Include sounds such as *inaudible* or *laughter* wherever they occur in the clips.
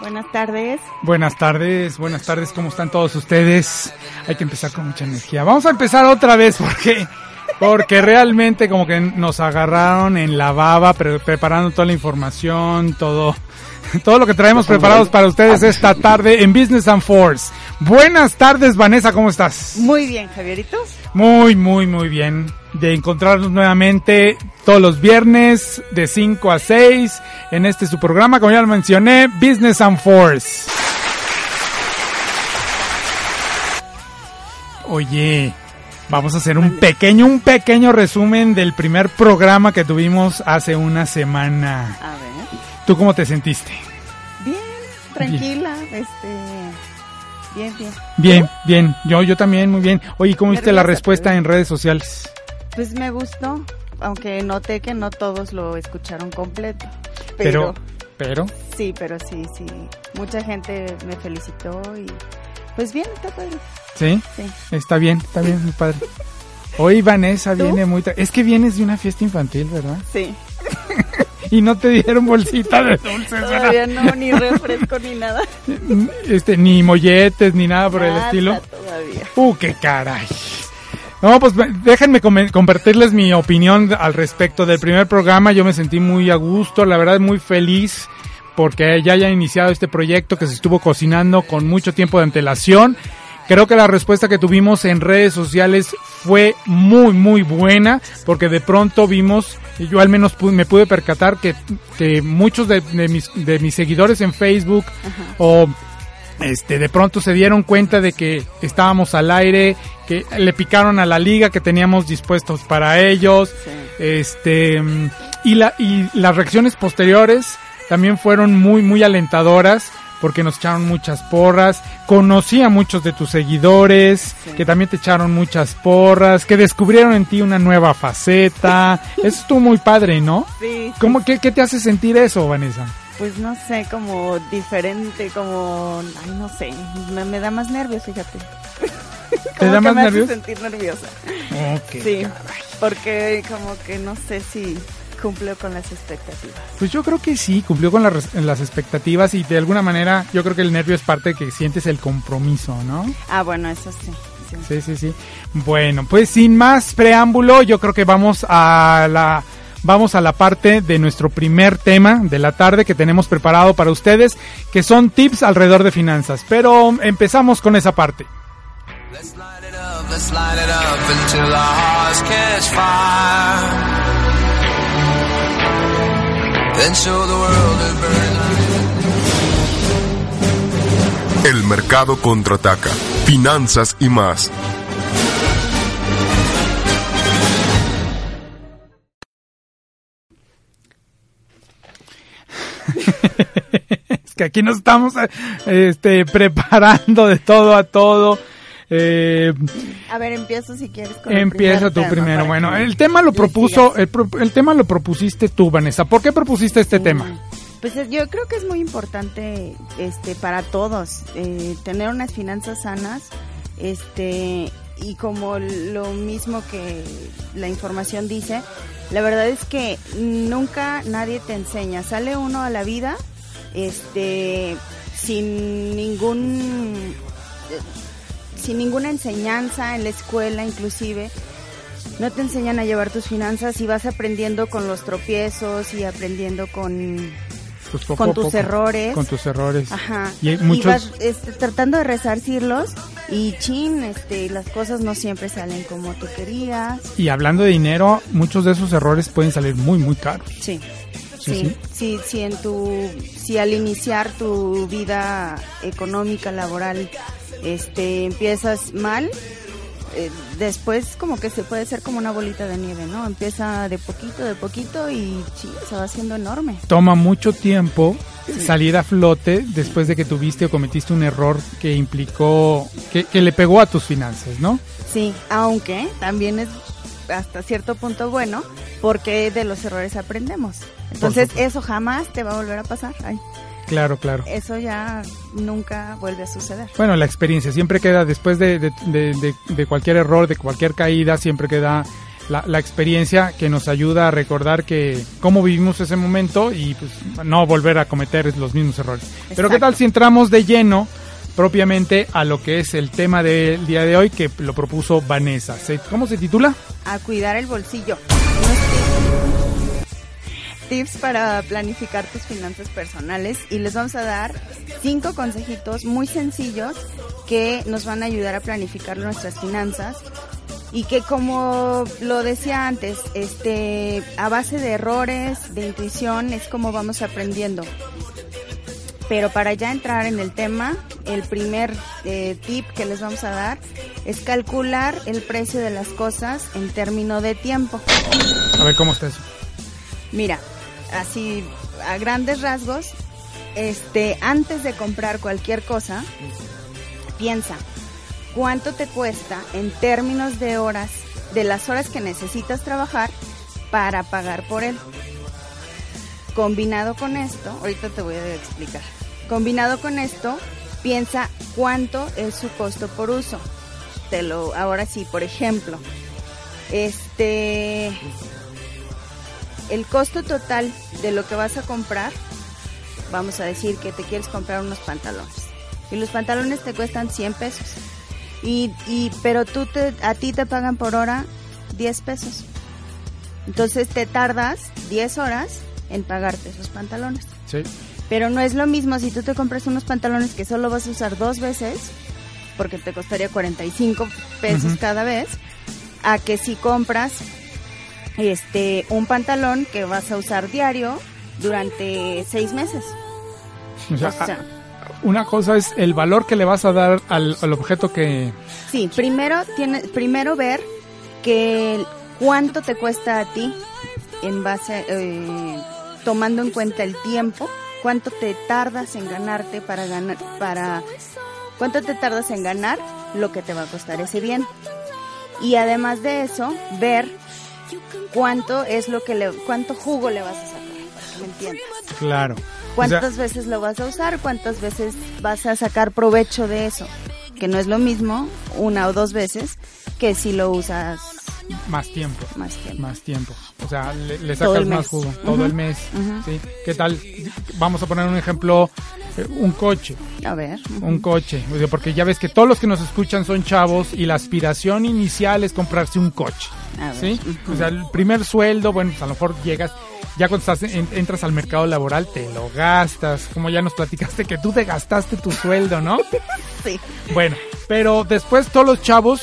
Buenas tardes. Buenas tardes, buenas tardes, ¿cómo están todos ustedes? Hay que empezar con mucha energía. Vamos a empezar otra vez porque porque realmente como que nos agarraron en la baba pre- preparando toda la información, todo todo lo que traemos preparados para ustedes esta tarde en Business and Force. Buenas tardes, Vanessa, ¿cómo estás? Muy bien, Javierito. Muy, muy, muy bien. De encontrarnos nuevamente todos los viernes de 5 a 6 en este su programa, como ya lo mencioné, Business and Force. Oye, vamos a hacer un pequeño, un pequeño resumen del primer programa que tuvimos hace una semana. A ver. ¿Tú cómo te sentiste? Bien, tranquila, este. Bien, bien. Bien, bien. Yo, yo también, muy bien. Oye, ¿cómo viste la respuesta pero- en redes sociales? Pues me gustó, aunque noté que no todos lo escucharon completo. Pero, Pero, pero, sí, pero sí, sí. Mucha gente me felicitó y. Pues bien, está padre. ¿sí? Sí. Está bien, está bien, mi padre. Hoy Vanessa ¿Tú? viene muy... tra- Es que vienes de una fiesta infantil, ¿verdad? Sí. *laughs* Y no te dieron bolsita de dulces, *laughs* ¿verdad? Todavía no, ni refresco ni nada. *laughs* Este, ni molletes, ni nada por el estilo. todavía. Uh, qué caray. No, pues me- déjenme compartirles mi opinión al respecto del primer programa. Yo me sentí muy a gusto, la verdad muy feliz porque ya haya iniciado este proyecto que se estuvo cocinando con mucho tiempo de antelación. Creo que la respuesta que tuvimos en redes sociales fue muy, muy buena porque de pronto vimos, yo al menos me pude percatar que, que muchos de, de mis, de mis seguidores en Facebook o este de pronto se dieron cuenta de que estábamos al aire, que le picaron a la liga que teníamos dispuestos para ellos, Sí. este y la y las reacciones posteriores también fueron muy muy alentadoras porque nos echaron muchas porras, conocí a muchos de tus seguidores Sí. que también te echaron muchas porras, que descubrieron en ti una nueva faceta, *laughs* eso estuvo muy padre, ¿no? Sí. ¿Cómo, qué, ¿Qué te hace sentir eso, Vanessa? Pues no sé, como diferente, como. Ay, no sé. Me, me da más nervios, fíjate. ¿Te da que más me hace sentir nerviosa. Ok, Sí, caray. porque como que no sé si cumplió con las expectativas. Pues yo creo que sí, cumplió con las, las expectativas y de alguna manera yo creo que el nervio es parte de que sientes el compromiso, ¿no? Ah, bueno, eso sí. sí. Sí, sí, sí. Bueno, pues sin más preámbulo, yo creo que vamos a la vamos a la parte de nuestro primer tema de la tarde que tenemos preparado para ustedes, que son tips alrededor de finanzas. Pero empezamos con esa parte. El mercado contraataca. Finanzas y más. Que aquí nos estamos eh, este, preparando de todo a todo. Eh, A ver, empiezo si quieres con Empieza tú primero. Bueno, el tema lo propuso, el, pro- el tema lo propusiste tú, Vanessa. ¿Por qué propusiste este tema? Pues yo creo que es muy importante este para todos eh, tener unas finanzas sanas este y como lo mismo que la información dice la verdad es que nunca nadie te enseña sale uno a la vida este sin ningún sin ninguna enseñanza en la escuela inclusive. No te enseñan a llevar tus finanzas y vas aprendiendo con los tropiezos y aprendiendo con, Pues poco con tus poco, errores. Con tus errores. Ajá. Y hay Y muchos... vas este, tratando de resarcirlos y chin, este, las cosas no siempre salen como tú querías. Y hablando de dinero, muchos de esos errores pueden salir muy, muy caros. Sí. Sí, Sí, sí. en tu, si al iniciar tu vida económica, laboral, este, empiezas mal, eh, después como que se puede ser como una bolita de nieve, ¿no? Empieza de poquito, de poquito y sí, se va haciendo enorme. Toma mucho tiempo salir a flote después de que tuviste o cometiste un error que implicó, que, que le pegó a tus finanzas, ¿no? Sí, aunque también es hasta cierto punto bueno, porque de los errores aprendemos. Entonces, eso jamás te va a volver a pasar. Ay, Claro, claro. eso ya nunca vuelve a suceder. Bueno, la experiencia siempre queda, después de, de, de- de- de cualquier error, de cualquier caída, siempre queda la, la experiencia que nos ayuda a recordar que cómo vivimos ese momento y pues no volver a cometer los mismos errores. Pero qué tal si entramos de lleno propiamente a lo que es el tema del día de hoy que lo propuso Vanessa. ¿Cómo se titula? a cuidar el bolsillo. Tips- para planificar tus finanzas personales y les vamos a dar cinco consejitos muy sencillos que nos van a ayudar a planificar nuestras finanzas y que como lo decía antes, este a base de errores, de intuición es como vamos aprendiendo. Pero para ya entrar en el tema, el primer eh, tip que les vamos a dar es calcular el precio de las cosas en términos de tiempo. A ver cómo está eso. Mira, así a grandes rasgos, este, antes de comprar cualquier cosa, piensa cuánto te cuesta en términos de horas, de las horas que necesitas trabajar para pagar por él. Combinado con esto, ahorita te voy a explicar. Combinado con esto, piensa cuánto es su costo por uso. Te lo, ahora sí, por ejemplo, este, el costo total de lo que vas a comprar, vamos a decir que te quieres comprar unos pantalones. Y los pantalones te cuestan 100 pesos. Y, y, pero tú te, a ti te pagan por hora 10 pesos. Entonces te tardas 10 horas en pagarte esos pantalones. Sí. Pero no es lo mismo si tú te compras unos pantalones que solo vas a usar dos veces, porque te costaría 45 pesos cada vez, a que si compras este un pantalón que vas a usar diario durante seis meses. O sea, O sea, una cosa es el valor que le vas a dar al, al objeto que... sí, primero tiene, primero ver que cuánto te cuesta a ti en base, eh, tomando en cuenta el tiempo, cuánto te tardas en ganarte para ganar, para, cuánto te tardas en ganar lo que te va a costar ese bien. Y además de eso, ver cuánto es lo que le, cuánto jugo le vas a sacar, para que me entiendas. Claro. O sea, ¿Cuántas veces lo vas a usar? ¿Cuántas veces vas a sacar provecho de eso? Que no es lo mismo una o dos veces que si lo usas más tiempo. más tiempo. Más tiempo. O sea, le, sacas más jugo. Todo el mes. ¿sí? ¿Qué tal? Vamos a poner un ejemplo. eh, Un coche. A ver. Un coche. Porque ya ves que todos los que nos escuchan son chavos y la aspiración inicial es comprarse un coche. A ver. O sea, el primer sueldo, bueno, pues a lo mejor llegas, ya cuando estás en- entras al mercado laboral, te lo gastas. Como ya nos platicaste que tú te gastaste tu sueldo, ¿no? *laughs* Sí. Bueno, pero después todos los chavos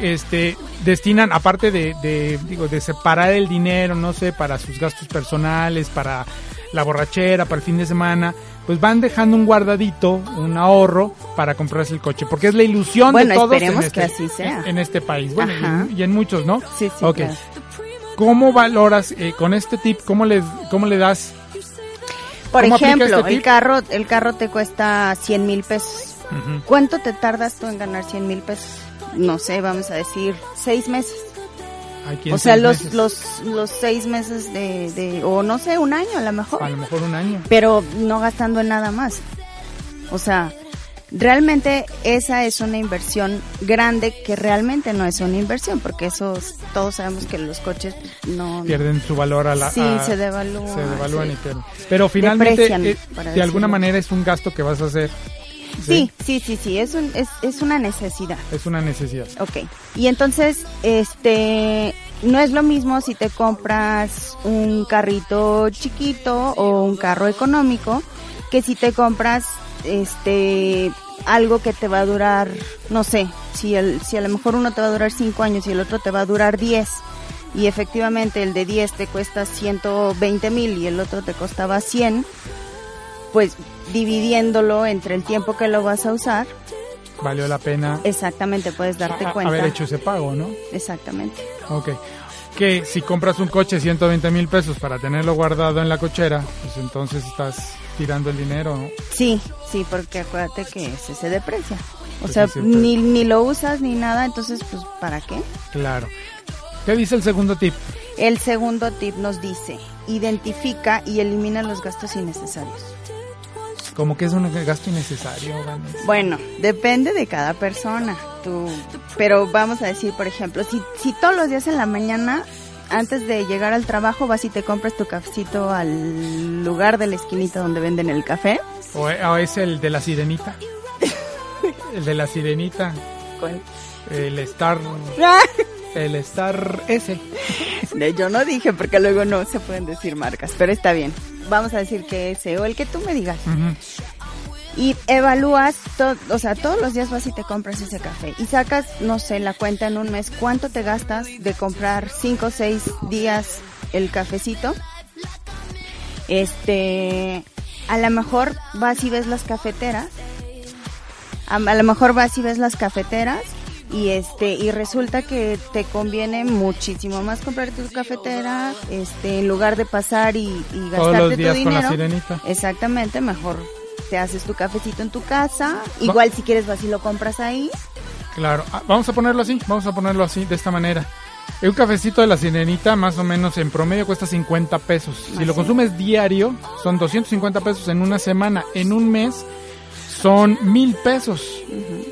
este destinan aparte de, de digo de separar el dinero, no sé, para sus gastos personales, para la borrachera, para el fin de semana, pues van dejando un guardadito, un ahorro para comprarse el coche, porque es la ilusión Bueno, de todos esperemos en que este, así sea. en este país, bueno, y Ajá. en, y en muchos, ¿no? Sí, sí, Ok. claro. ¿Cómo valoras eh, con este tip? ¿Cómo le cómo le das? Por ¿Cómo aplica ejemplo, este el carro, el carro te cuesta 100 mil pesos. ¿Cuánto te tardas tú en ganar 100 mil pesos? No sé, vamos a decir seis meses. Aquí O sea, los, meses. los, los seis meses de, de, o no sé, un año a lo mejor. a lo mejor un año. pero no gastando en nada más. O sea, realmente esa es una inversión grande que realmente no es una inversión, porque eso todos sabemos que los coches no pierden su valor a la Sí, a- se devalúan, se devalúan sí. y pierden. pero finalmente eh, de alguna manera es un gasto que vas a hacer Sí, sí, sí, sí, es, un, es, es una necesidad. Es una necesidad. Ok. Y entonces, este, no es lo mismo si te compras un carrito chiquito o un carro económico que si te compras, este, algo que te va a durar, no sé, si el, si a lo mejor uno te va a durar 5 años y el otro te va a durar 10 y efectivamente el de 10 te cuesta 120 mil y el otro te costaba 100, pues dividiéndolo entre el tiempo que lo vas a usar, Valió la pena exactamente puedes darte a- cuenta. haber hecho ese pago, ¿no? Exactamente. Ok. Que si compras un coche 120 mil pesos para tenerlo guardado en la cochera, pues entonces estás tirando el dinero, ¿no? Sí, sí, porque acuérdate que ese se deprecia. O Pues sea, ni, ni lo usas ni nada, entonces, pues, ¿para qué? Claro. ¿Qué dice el segundo tip? El segundo tip nos dice, identifica y elimina los gastos innecesarios. Como que es un gasto innecesario, Vanessa. Bueno, depende de cada persona. Tú, pero vamos a decir, por ejemplo, si, si todos los días en la mañana, antes de llegar al trabajo, vas y te compras tu cafecito al lugar de la esquinita donde venden el café. O, o es el de la sirenita. *laughs* El de la sirenita. El Star. El Star S. Yo no dije porque luego no se pueden decir marcas, pero está bien. Vamos a decir que ese o el que tú me digas. Y evalúas, o sea, todos los días vas y te compras ese café. Y sacas, no sé, la cuenta en un mes, cuánto te gastas de comprar cinco o seis días el cafecito. Este, a lo mejor vas y ves las cafeteras. A, a lo mejor vas y ves las cafeteras y este y resulta que te conviene muchísimo más comprar tu cafetera este en lugar de pasar y, y gastarte Todos los tu días con la dinero sirenita. Exactamente, mejor te haces tu cafecito en tu casa. Igual si quieres vas y lo compras ahí. Claro, Ah, vamos a ponerlo así, vamos a ponerlo así, de esta manera. Un cafecito de la sirenita más o menos en promedio cuesta 50 pesos. Si lo consumes diario, son 250 pesos en una semana. En un mes son mil pesos.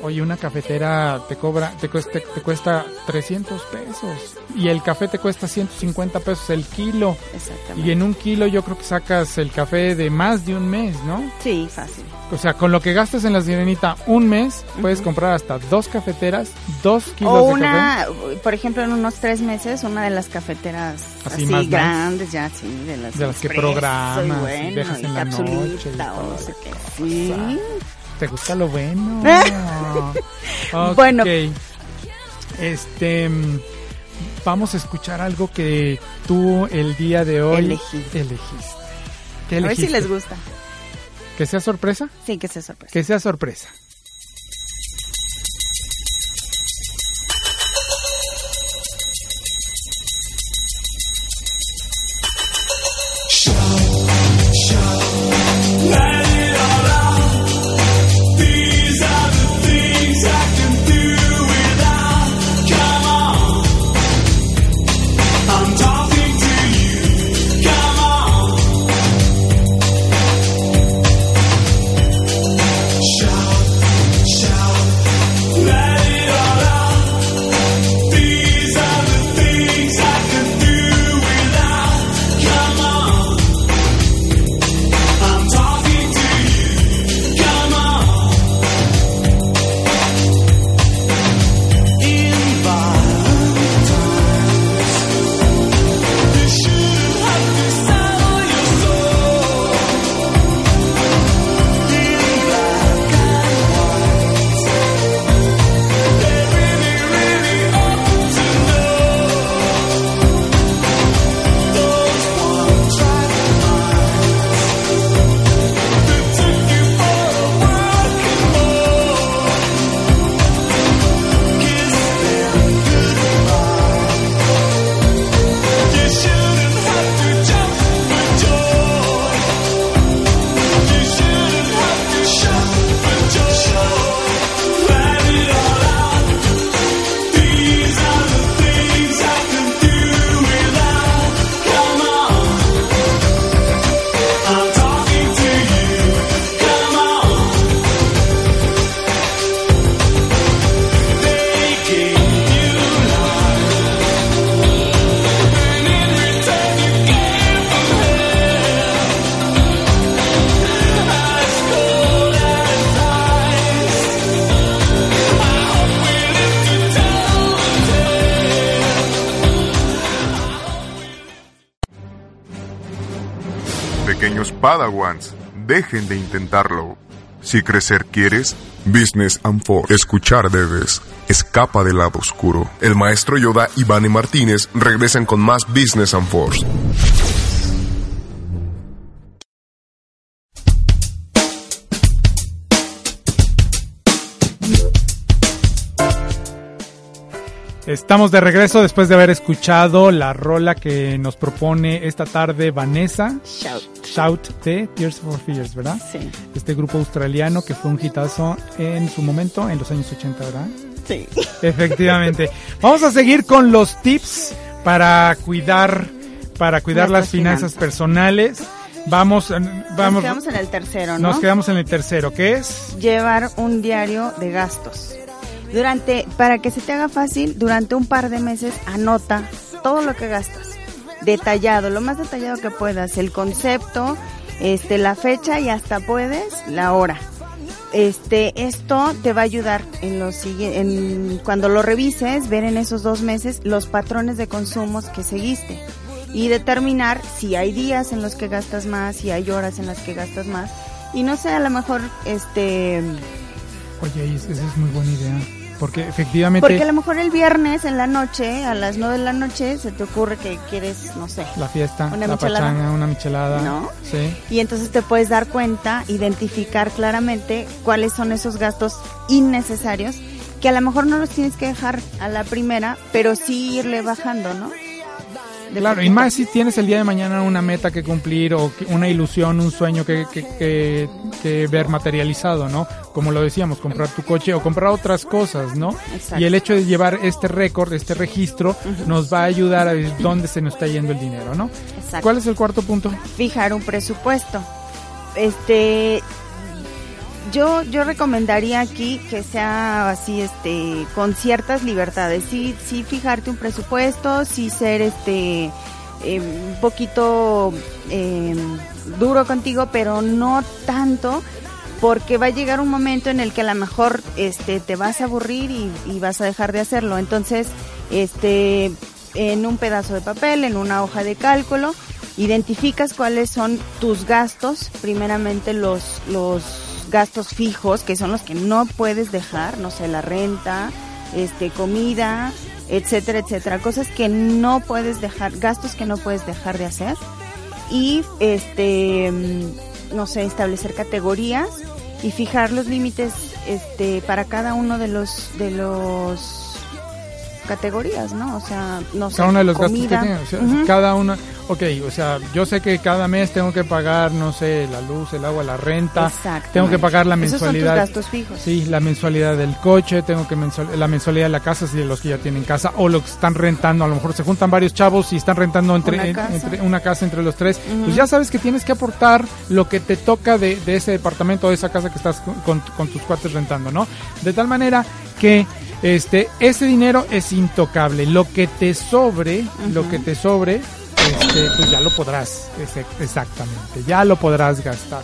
Oye, una cafetera te cobra, te cuesta, te cuesta 300 pesos. Y el café te cuesta 150 pesos el kilo. Exactamente. Y en un kilo yo creo que sacas el café de más de un mes, ¿no? Sí, fácil. O sea, con lo que gastas en la sirenita un mes, puedes comprar hasta dos cafeteras, dos kilos O de una, por ejemplo, en unos tres meses, una de las cafeteras Así así, grandes, ya, sí, de las, De las que programas y y bueno, dejas y en la noche y o toda no sé qué. Sí. ¿Te gusta lo bueno? *laughs* Bueno. Este, mm, vamos a escuchar algo que tú el día de hoy Elegí. elegiste. ¿Qué A ver si les gusta. ¿Que sea sorpresa? Sí, que se sorpresa. Que sea sorpresa. Padawans, dejen de intentarlo. Si crecer quieres, Business and Force. Escuchar debes. Escapa del lado oscuro. El maestro Yoda y Vane Martínez regresan con más Business and Force. Estamos de regreso después de haber escuchado la rola que nos propone esta tarde Vanessa. Shout. Shout de Tears for Fears, ¿verdad? Sí. Este grupo australiano que fue un hitazo en su momento, en los años 80, ¿verdad? Sí. Efectivamente. Vamos a seguir con los tips para cuidar, para cuidar Nuestras las finanzas finanzas. personales. Vamos, eh, Nos vamos, quedamos en el tercero, ¿no? nos quedamos en el tercero, que es Llevar un diario de gastos. Durante, para que se te haga fácil, durante un par de meses anota todo lo que gastas. Detallado, lo más detallado que puedas. El concepto, este, la fecha y hasta puedes la hora. Este, esto te va a ayudar en los en cuando lo revises, ver en esos dos meses los patrones de consumos que seguiste y determinar si hay días en los que gastas más, si hay horas en las que gastas más y no sé, a lo mejor este Oye, es- esa es muy buena idea. Porque efectivamente porque a lo mejor el viernes en la noche, a las nueve de la noche, se te ocurre que quieres, no sé. la fiesta, Una la michelada. pachanga, una michelada. ¿No? Sí. Y entonces te puedes dar cuenta, identificar claramente cuáles son esos gastos innecesarios que a lo mejor no los tienes que dejar a la primera, pero sí irle bajando, ¿no? Claro, y más si tienes el día de mañana una meta que cumplir o una ilusión, un sueño que, que, que- que ver materializado, ¿no? Como lo decíamos, comprar tu coche o comprar otras cosas, ¿no? Exacto. Y el hecho de llevar este récord, este registro, nos va a ayudar a ver dónde se nos está yendo el dinero, ¿no? Exacto. ¿Cuál es el cuarto punto? fijar un presupuesto. Este yo yo recomendaría aquí que sea así este con ciertas libertades. Sí sí fijarte un presupuesto, sí ser este eh, un poquito eh, duro contigo, pero no tanto porque va a llegar un momento en el que a lo mejor este te vas a aburrir y, y vas a dejar de hacerlo. Entonces, este en un pedazo de papel, en una hoja de cálculo, identificas cuáles son tus gastos, primeramente los los gastos fijos, que son los que no puedes dejar, no sé, la renta, este comida, etcétera, etcétera, cosas que no puedes dejar, gastos que no puedes dejar de hacer. Y este mm, no sé establecer categorías y fijar los límites este para cada uno de los de los categorías no o sea no sé Cada uno de los gastos que tiene, o sea, cada uno, ok, o sea, yo sé que cada mes tengo que pagar, no sé, la luz, el agua, la renta, tengo que pagar la Esos son tus mensualidad. gastos fijos. Sí, la mensualidad del coche, tengo que mensual- la mensualidad de la casa, si de los que ya tienen casa, o los que están rentando, a lo mejor se juntan varios chavos y están rentando entre Una casa. entre- una casa entre los tres, pues ya sabes que tienes que aportar lo que te toca de, de ese departamento, de esa casa que estás con, con- con tus cuates rentando, ¿no? De tal manera que este ese dinero es intocable, lo que te sobre, lo que te sobre, este, pues ya lo podrás, exactamente, ya lo podrás gastar.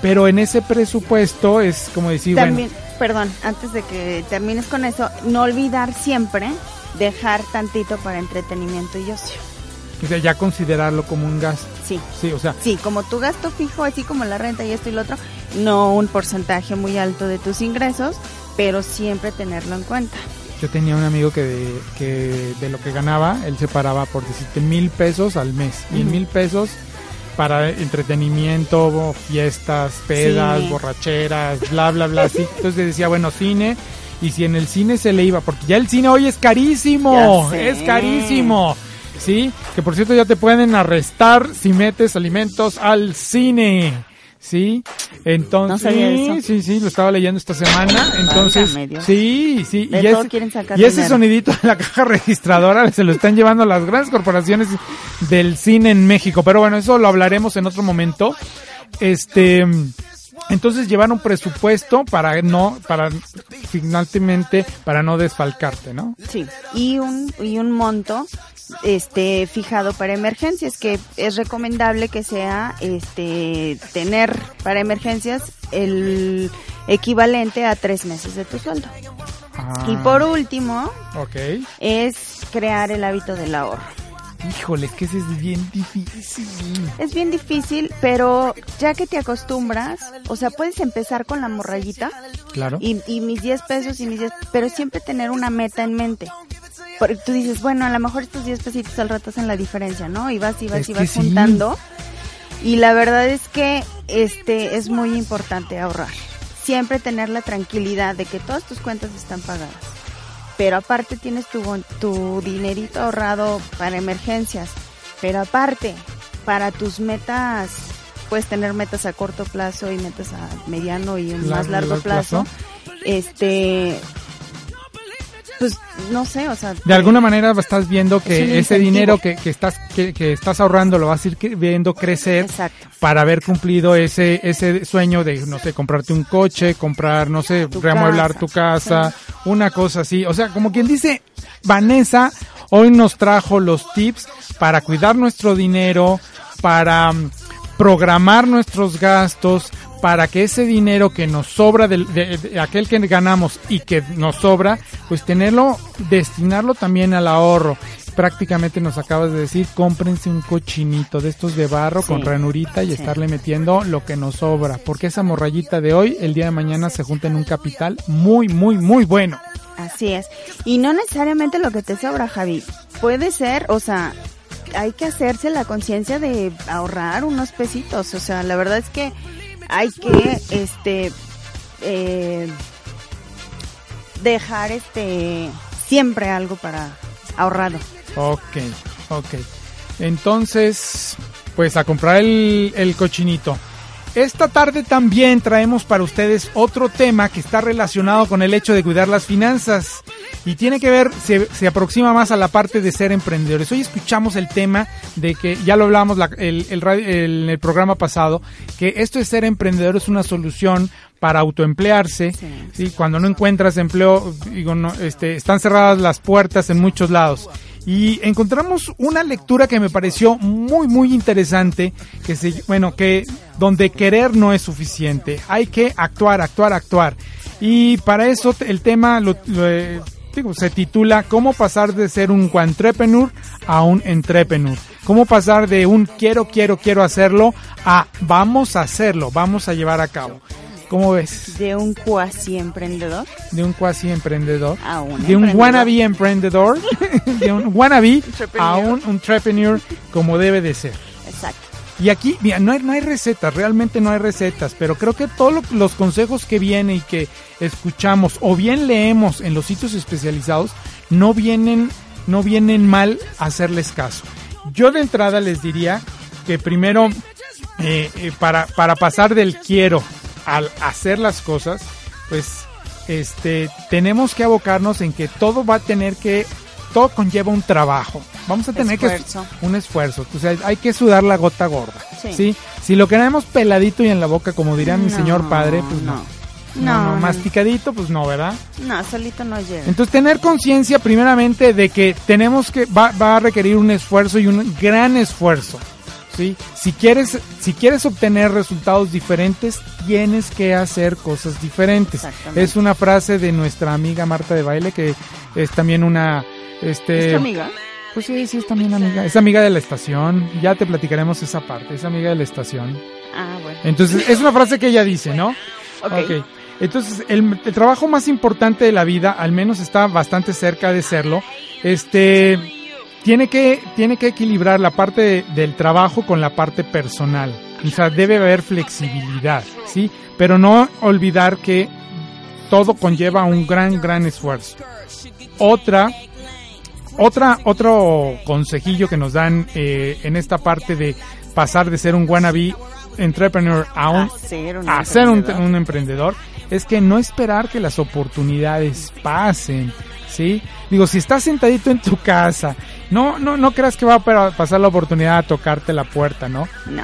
Pero en ese presupuesto es como decir, bueno, También, perdón, antes de que termines con eso, no olvidar siempre dejar tantito para entretenimiento y ocio. O sea, ya considerarlo como un gasto. Sí. Sí, o sea, Sí, como tu gasto fijo, así como la renta y esto y lo otro, no un porcentaje muy alto de tus ingresos, pero siempre tenerlo en cuenta. yo tenía un amigo que de, que de lo que ganaba, él se paraba por decirte mil pesos al mes. Y en Ujú. mil pesos para entretenimiento, fiestas, pedas, borracheras, bla, bla, bla. Así. *laughs* Entonces decía, bueno, cine. Y si en el cine se le iba, porque ya el cine hoy es carísimo, es carísimo. Sí, que por cierto ya te pueden arrestar si metes alimentos al cine. Sí, entonces, No sí, sí, lo estaba leyendo esta semana. Entonces, Válgame sí, sí, y, ese- y sonidito de la caja registradora se lo están llevando las grandes corporaciones del cine en México. Pero bueno, eso lo hablaremos en otro momento. Este, entonces llevar un presupuesto para no, para finalmente, para no desfalcarte, ¿no? Sí, y un, y un monto este fijado para emergencias que es recomendable que sea este tener para emergencias el equivalente a tres meses de tu sueldo Ah, y por último es crear el hábito del ahorro Híjole, es que eso es bien difícil. Es bien difícil, pero ya que te acostumbras, o sea, puedes empezar con la morrayita Claro. y, y mis 10 pesos y mis 10, pero siempre tener una meta en mente. Porque tú dices, bueno, a lo mejor estos 10 pesitos al rato hacen la diferencia, ¿no? Y vas y vas Es y vas sí. juntando. Y la verdad es que este es muy importante ahorrar. Siempre tener la tranquilidad de que todas tus cuentas están pagadas. Pero aparte tienes tu, tu dinerito ahorrado para emergencias. Pero aparte, para tus metas, puedes tener metas a corto plazo y metas a mediano y un más largo largo plazo. plazo. Este, pues no sé, o sea, De alguna manera estás viendo Es que ese dinero que, que estás que, que estás ahorrando lo vas a ir viendo crecer Exacto. para haber cumplido ese ese sueño de no sé comprarte un coche, comprar no sé Tu reamueblar casa. tu casa, una cosa así, o sea como quien dice Vanessa hoy nos trajo los tips para cuidar nuestro dinero, para mm, programar nuestros gastos, para que ese dinero que nos sobra de, de aquel que ganamos y que nos sobra, pues tenerlo, destinarlo también al ahorro. Prácticamente nos acabas de decir, cómprense un cochinito de estos de barro Sí, con ranurita y sí. estarle metiendo lo que nos sobra, porque esa morrayita de hoy, el día de mañana se junta en un capital muy, muy, muy bueno. Así es. Y no necesariamente lo que te sobra, Javi. Puede ser, o sea, hay que hacerse la conciencia de ahorrar unos pesitos. O sea, la verdad es que hay que, este, eh, dejar, este, siempre algo para ahorrado. Ok, ok. Entonces, pues a comprar el, el cochinito. Esta tarde también traemos para ustedes otro tema que está relacionado con el hecho de cuidar las finanzas y tiene que ver, se, se aproxima más a la parte de ser emprendedores. Hoy escuchamos el tema de que, ya lo hablábamos la- el, el radio- el- en el programa pasado, que esto de ser emprendedor es una solución para autoemplearse. Sí. Sí, cuando no encuentras empleo, digo, no, este, están cerradas las puertas en muchos lados. Y encontramos una lectura que me pareció muy, muy interesante, que se, bueno, que donde querer no es suficiente. Hay que actuar, actuar, actuar. Y para eso el tema lo, lo, eh, digo, se titula ¿Cómo pasar de ser un entrepreneur a un entrepreneur? ¿Cómo pasar de un quiero, quiero, quiero hacerlo a vamos a hacerlo, vamos a llevar a cabo? ¿Cómo ves? De un cuasi emprendedor de un cuasi emprendedor, a un de un emprendedor. wannabe emprendedor, *laughs* de un wannabe a un entrepreneur como debe de ser. Y aquí, mira, no hay, no hay recetas, realmente no hay recetas, pero creo que todos lo- los consejos que vienen y que escuchamos o bien leemos en los sitios especializados no vienen, no vienen mal hacerles caso. Yo de entrada les diría que primero, eh, eh, para, para pasar del quiero al hacer las cosas, pues este tenemos que abocarnos en que todo va a tener que todo conlleva un trabajo. Vamos a tener Esfuerzo. que un esfuerzo, o sea, hay que sudar la gota gorda. Sí. Sí. Si lo queremos peladito y en la boca, como diría mi señor padre, pues no. no. Masticadito, pues no, ¿verdad? No, solito no llega. Entonces tener conciencia primeramente de que tenemos que va, va a requerir un esfuerzo y un gran esfuerzo. ¿sí? Si quieres si quieres obtener resultados diferentes, tienes que hacer cosas diferentes. Es una frase de nuestra amiga Marta de Baile que es también una este ¿Es tu amiga? Pues sí, sí es también amiga, es amiga de la estación. Ya te platicaremos esa parte, es amiga de la estación. Ah, bueno. Entonces, es una frase que ella dice, ¿no? Ok. Ok. Entonces, el, el trabajo más importante de la vida, al menos está bastante cerca de serlo, este, tiene que, tiene que equilibrar la parte de- del trabajo con la parte personal. O sea, debe haber flexibilidad, ¿sí? Pero no olvidar que todo conlleva un gran, gran esfuerzo. Otra, otra, otro consejillo que nos dan eh, en esta parte de pasar de ser un wannabe entrepreneur a un A ser un a ser un, emprendedor. un emprendedor es que no esperar que las oportunidades pasen, ¿sí? Digo, si estás sentadito en tu casa, no, no, no creas que va a pa- pasar la oportunidad a tocarte la puerta, ¿no? No.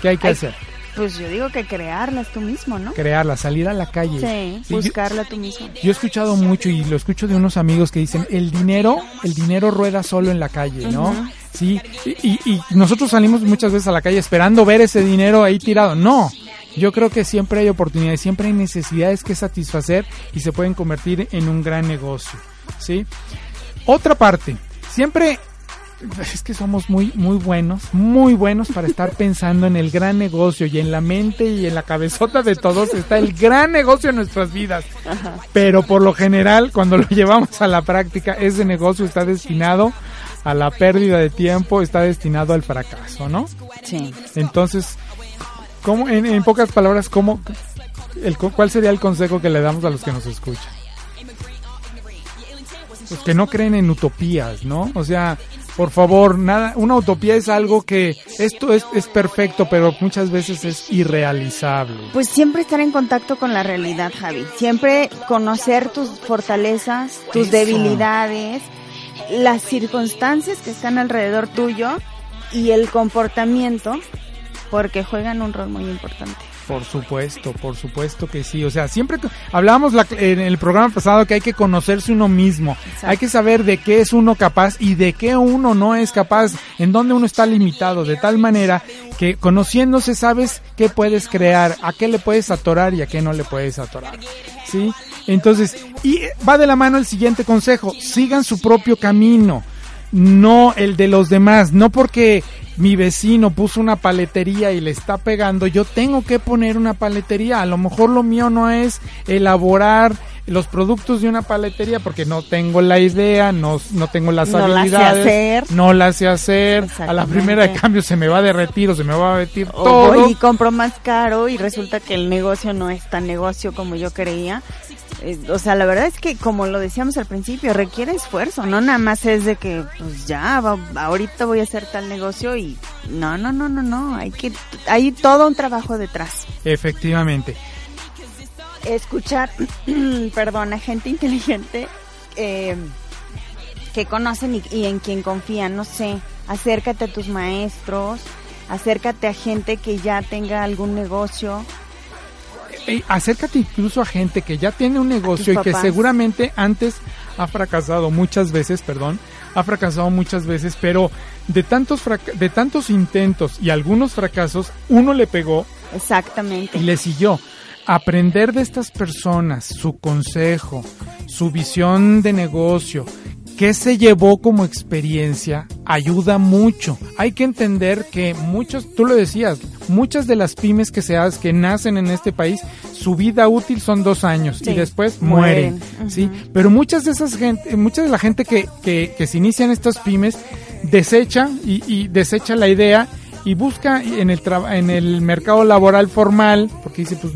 ¿Qué hay que hacer? Pues yo digo que crearlas tú mismo, ¿no? Crearla, salir a la calle. Sí, Sí, yo- buscarla tú mismo. Yo he escuchado mucho y lo escucho de unos amigos que dicen, el dinero, el dinero rueda solo en la calle, ¿no? Sí, y, y nosotros salimos muchas veces a la calle esperando ver ese dinero ahí tirado. No, yo creo que siempre hay oportunidades, siempre hay necesidades que satisfacer y se pueden convertir en un gran negocio, ¿sí? Otra parte, siempre es que somos muy, muy buenos, muy buenos para estar *laughs* pensando en el gran negocio y en la mente y en la cabezota de todos está el gran negocio en nuestras vidas. Pero por lo general, cuando lo *laughs* llevamos a la práctica, ese negocio está destinado a la pérdida de tiempo, está destinado al fracaso, ¿no? Sí. Entonces, ¿cómo, en, en pocas palabras, cómo, el, ¿cuál sería el consejo que le damos a los que nos escuchan? Pues que no creen en utopías, ¿no? O sea, por favor, nada, una utopía es algo que esto es, es perfecto, pero muchas veces es irrealizable. Pues siempre estar en contacto con la realidad, Javi. Siempre conocer tus fortalezas, tus Eso. debilidades, las circunstancias que están alrededor tuyo y el comportamiento, porque juegan un rol muy importante. Por supuesto, por supuesto que sí. O sea, siempre hablábamos la- en el programa pasado que hay que conocerse uno mismo. Exacto. Hay que saber de qué es uno capaz y de qué uno no es capaz, en dónde uno está limitado, de tal manera que conociéndose sabes qué puedes crear, a qué le puedes atorar y a qué no le puedes atorar. ¿Sí? Entonces, y va de la mano el siguiente consejo, sigan su propio camino no el de los demás, no porque mi vecino puso una paletería y le está pegando, yo tengo que poner una paletería. A lo mejor lo mío no es elaborar los productos de una paletería porque no tengo la idea, no, no tengo las No la sé habilidades, hacer. no la sé hacer. A la primera de cambio se me va a derretir o se me va a derretir O todo. y compro más caro y resulta que el negocio no es tan negocio como yo creía. Eh, o sea, la verdad es que como lo decíamos al principio, requiere esfuerzo, no nada más es de que pues ya, va- ahorita voy a hacer tal negocio y no, no, no, no, no, hay que hay todo un trabajo detrás. Efectivamente. Escuchar, *clears throat* perdón, a gente inteligente eh, que conocen y, y en quien confían, no sé, acércate a tus maestros, acércate a gente que ya tenga algún negocio, Ey, acércate incluso a gente que ya tiene un negocio y que seguramente antes ha fracasado muchas veces, perdón, ha fracasado muchas veces, pero de tantos de tantos intentos y algunos fracasos, uno le pegó exactamente. y le siguió. Aprender de estas personas, su consejo, su visión de negocio, qué se llevó como experiencia, ayuda mucho. Hay que entender que muchos, tú lo decías, muchas de las pymes que se hacen, que nacen en este país, su vida útil son dos años Sí, y después mueren, mueren. ¿sí? Pero muchas de esas gente, mucha de la gente que, que, que se inicia en estas pymes desecha y, y desecha la idea y busca en el en el mercado laboral formal porque dice pues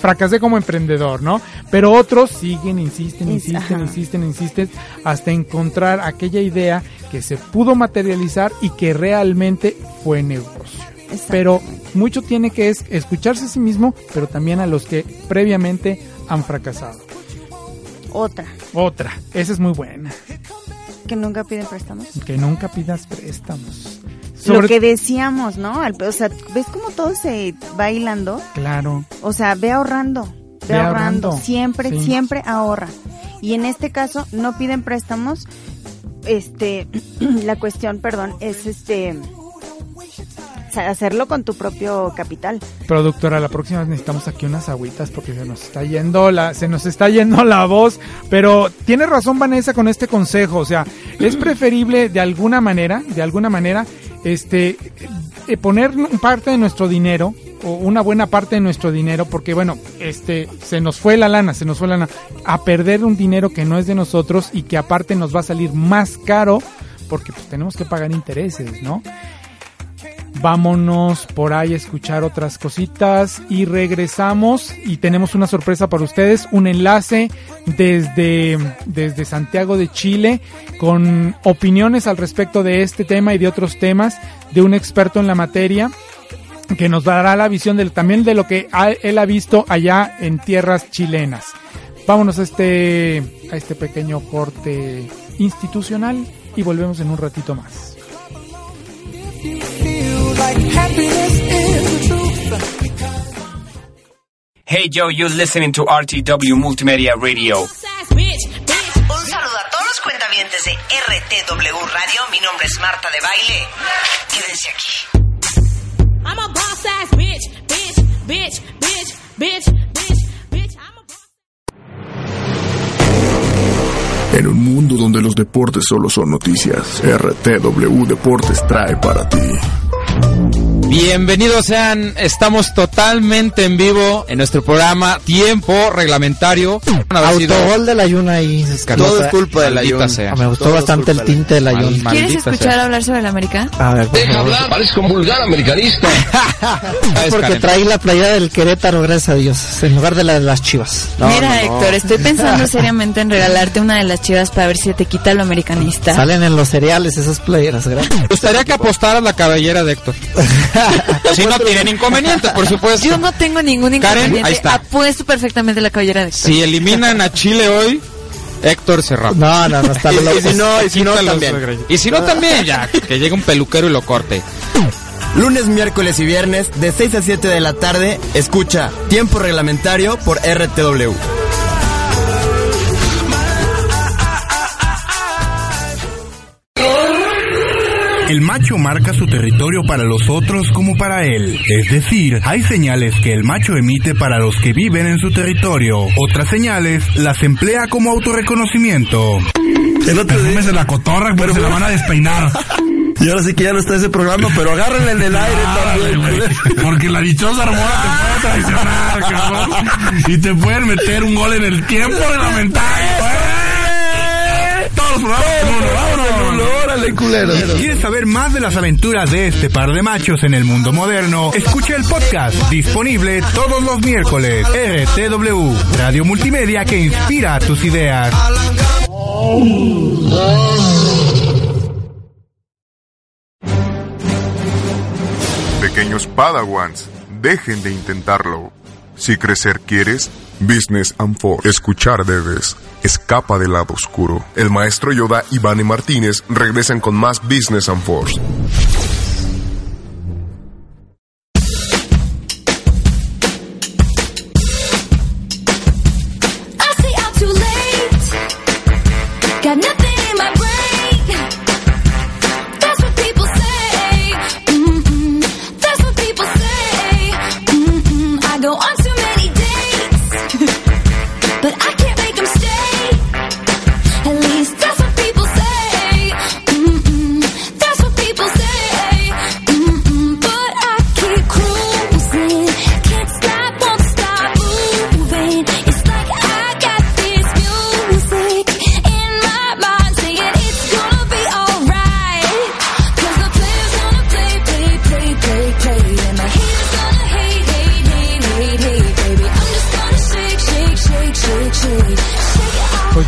fracasé como emprendedor no pero otros siguen insisten Ins- insisten ajá. insisten insisten hasta encontrar aquella idea que se pudo materializar y que realmente fue negocio. Pero mucho tiene que es escucharse a sí mismo pero también a los que previamente han fracasado. Otra, otra. Esa es muy buena que nunca piden préstamos. que nunca pidas préstamos Lo que decíamos, ¿no? Al- O sea, ¿ves cómo todo se va hilando? claro O sea, ve ahorrando, ve, Ve ahorrando, ahorrando, siempre, sí. siempre ahorra. Y en este caso no piden préstamos. Este, *clears throat* la cuestión, perdón, es este hacerlo con tu propio capital. Productora, la próxima vez necesitamos aquí unas agüitas porque se nos está yendo la, se nos está yendo la voz, pero tiene razón Vanessa con este consejo, o sea, es *clears throat* preferible de alguna manera, de alguna manera, este, eh, poner parte de nuestro dinero o una buena parte de nuestro dinero, porque bueno, este, se nos fue la lana, se nos fue la lana, a perder un dinero que no es de nosotros y que aparte nos va a salir más caro porque pues tenemos que pagar intereses, ¿no? Vámonos por ahí a escuchar otras cositas y regresamos y tenemos una sorpresa para ustedes, un enlace desde, desde Santiago de Chile con opiniones al respecto de este tema y de otros temas de un experto en la materia que nos dará la visión del, también de lo que él ha visto allá en tierras chilenas. Vámonos a este, a este pequeño corte institucional y volvemos en un ratito más. Hey Joe, you're listening to RTW Multimedia Radio. Un saludo a todos los cuentavientes de RTW Radio. Mi nombre es Marta de Baile. Quédense aquí. I'm a boss ass bitch, bitch, bitch, bitch, bitch, bitch, bitch. I'm a boss. En un mundo donde los deportes solo son noticias, RTW Deportes trae para ti. Thank you. Bienvenidos sean, estamos totalmente en vivo en nuestro programa Tiempo Reglamentario. Autogol de la Yuna ahí. Todo es culpa de la Yuna. Me gustó bastante el tinte de la Yuna. ¿Quieres escuchar hablar sobre el América? A ver, por favor. parezco un vulgar americanista. *laughs* Porque traí la playa del Querétaro, gracias a Dios, en lugar de la de las chivas. Mira, Héctor, estoy pensando *laughs* seriamente en regalarte una de las chivas para ver si te quita lo americanista. Salen en los cereales esas playeras, gracias. Me gustaría que apostaras la cabellera de Héctor. *laughs* *laughs* si no tienen inconvenientes, por supuesto. Yo no tengo ningún Karen, inconveniente. ahí está. Apuesto perfectamente la cabellera de Héctor. Si eliminan a Chile hoy, Héctor Serrano. No, no, no, está *laughs* Y, loco. y si no, y si no también. Y si no también, ya, que llegue un peluquero y lo corte. Lunes, miércoles y viernes de 6 a 7 de la tarde, escucha Tiempo Reglamentario por RTW. El macho marca su territorio para los otros como para él. Es decir, hay señales que el macho emite para los que viven en su territorio. Otras señales las emplea como autorreconocimiento. El otro día se la cotorra, pero se la van a despeinar. *laughs* Y ahora sí que ya no está ese programa, pero agárrenle el del aire también. Porque la dichosa Armona te puede traicionar, cabrón. Y te pueden meter un gol en el tiempo reglamentario. ¡Eh! Todos los programas en uno, vámonos. Órale, culero. ¿Quieres saber más de las aventuras de este par de machos en el mundo moderno? Escucha el podcast disponible todos los miércoles. RTW, Radio Multimedia que inspira tus ideas. Pequeños Padawans, dejen de intentarlo. Si crecer quieres, Business and Force. Escuchar debes. Escapa del lado oscuro. El maestro Yoda y Vane Martínez regresan con más Business and Force.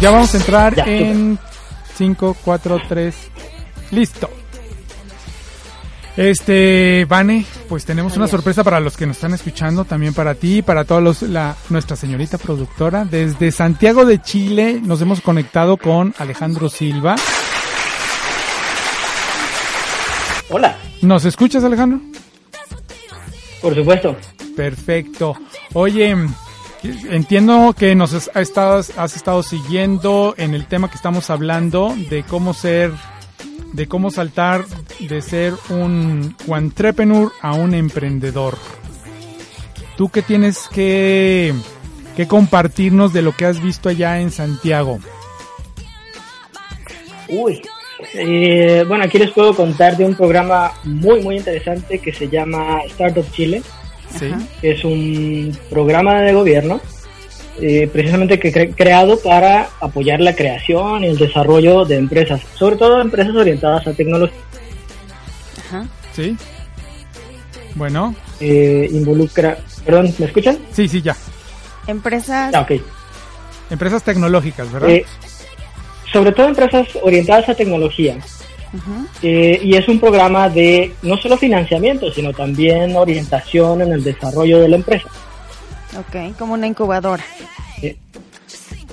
Ya vamos a entrar en 5, 4, 3. Listo. Este, Vane, pues tenemos una sorpresa para los que nos están escuchando, también para ti, para todos los, la, nuestra señorita productora. Desde Santiago de Chile nos hemos conectado con Alejandro Silva. Hola, ¿Nos escuchas, Alejandro? por supuesto. Perfecto. Oye, entiendo que nos has estado, has estado siguiendo en el tema que estamos hablando de cómo ser, de cómo saltar de ser un entrepreneur a un emprendedor. ¿Tú qué tienes que, que compartirnos de lo que has visto allá en Santiago? Uy. Eh, bueno, aquí les puedo contar de un programa muy, muy interesante que se llama Startup Chile. Sí. que es un programa de gobierno eh, precisamente que cre- creado para apoyar la creación y el desarrollo de empresas, sobre todo empresas orientadas a tecnología. ¿Sí? Bueno. Eh, involucra, perdón, ¿me escuchan? Sí, sí, ya. Empresas. Ah, ok. Empresas tecnológicas, ¿verdad? Eh, sobre todo empresas orientadas a tecnología. Eh, y es un programa de no solo financiamiento, sino también orientación en el desarrollo de la empresa. Ok, como una incubadora.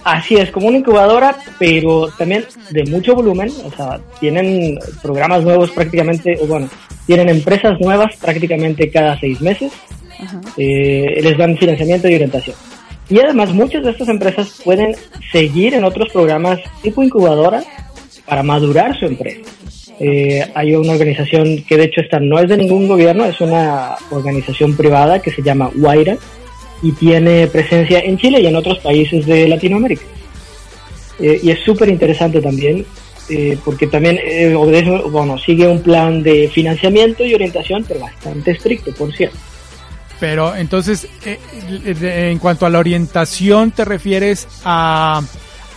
Así es, como una incubadora, pero también de mucho volumen, o sea, tienen programas nuevos prácticamente, o bueno, tienen empresas nuevas prácticamente cada seis meses, eh, les dan financiamiento y orientación. Y además muchas de estas empresas pueden seguir en otros programas tipo incubadora para madurar su empresa. Eh, hay una organización que de hecho esta no es de ningún gobierno, es una organización privada que se llama Waira y tiene presencia en Chile y en otros países de Latinoamérica. Eh, y es súper interesante también eh, porque también eh, obedece, bueno, sigue un plan de financiamiento y orientación, pero bastante estricto, por cierto. Pero entonces, eh, en cuanto a la orientación, ¿te refieres a,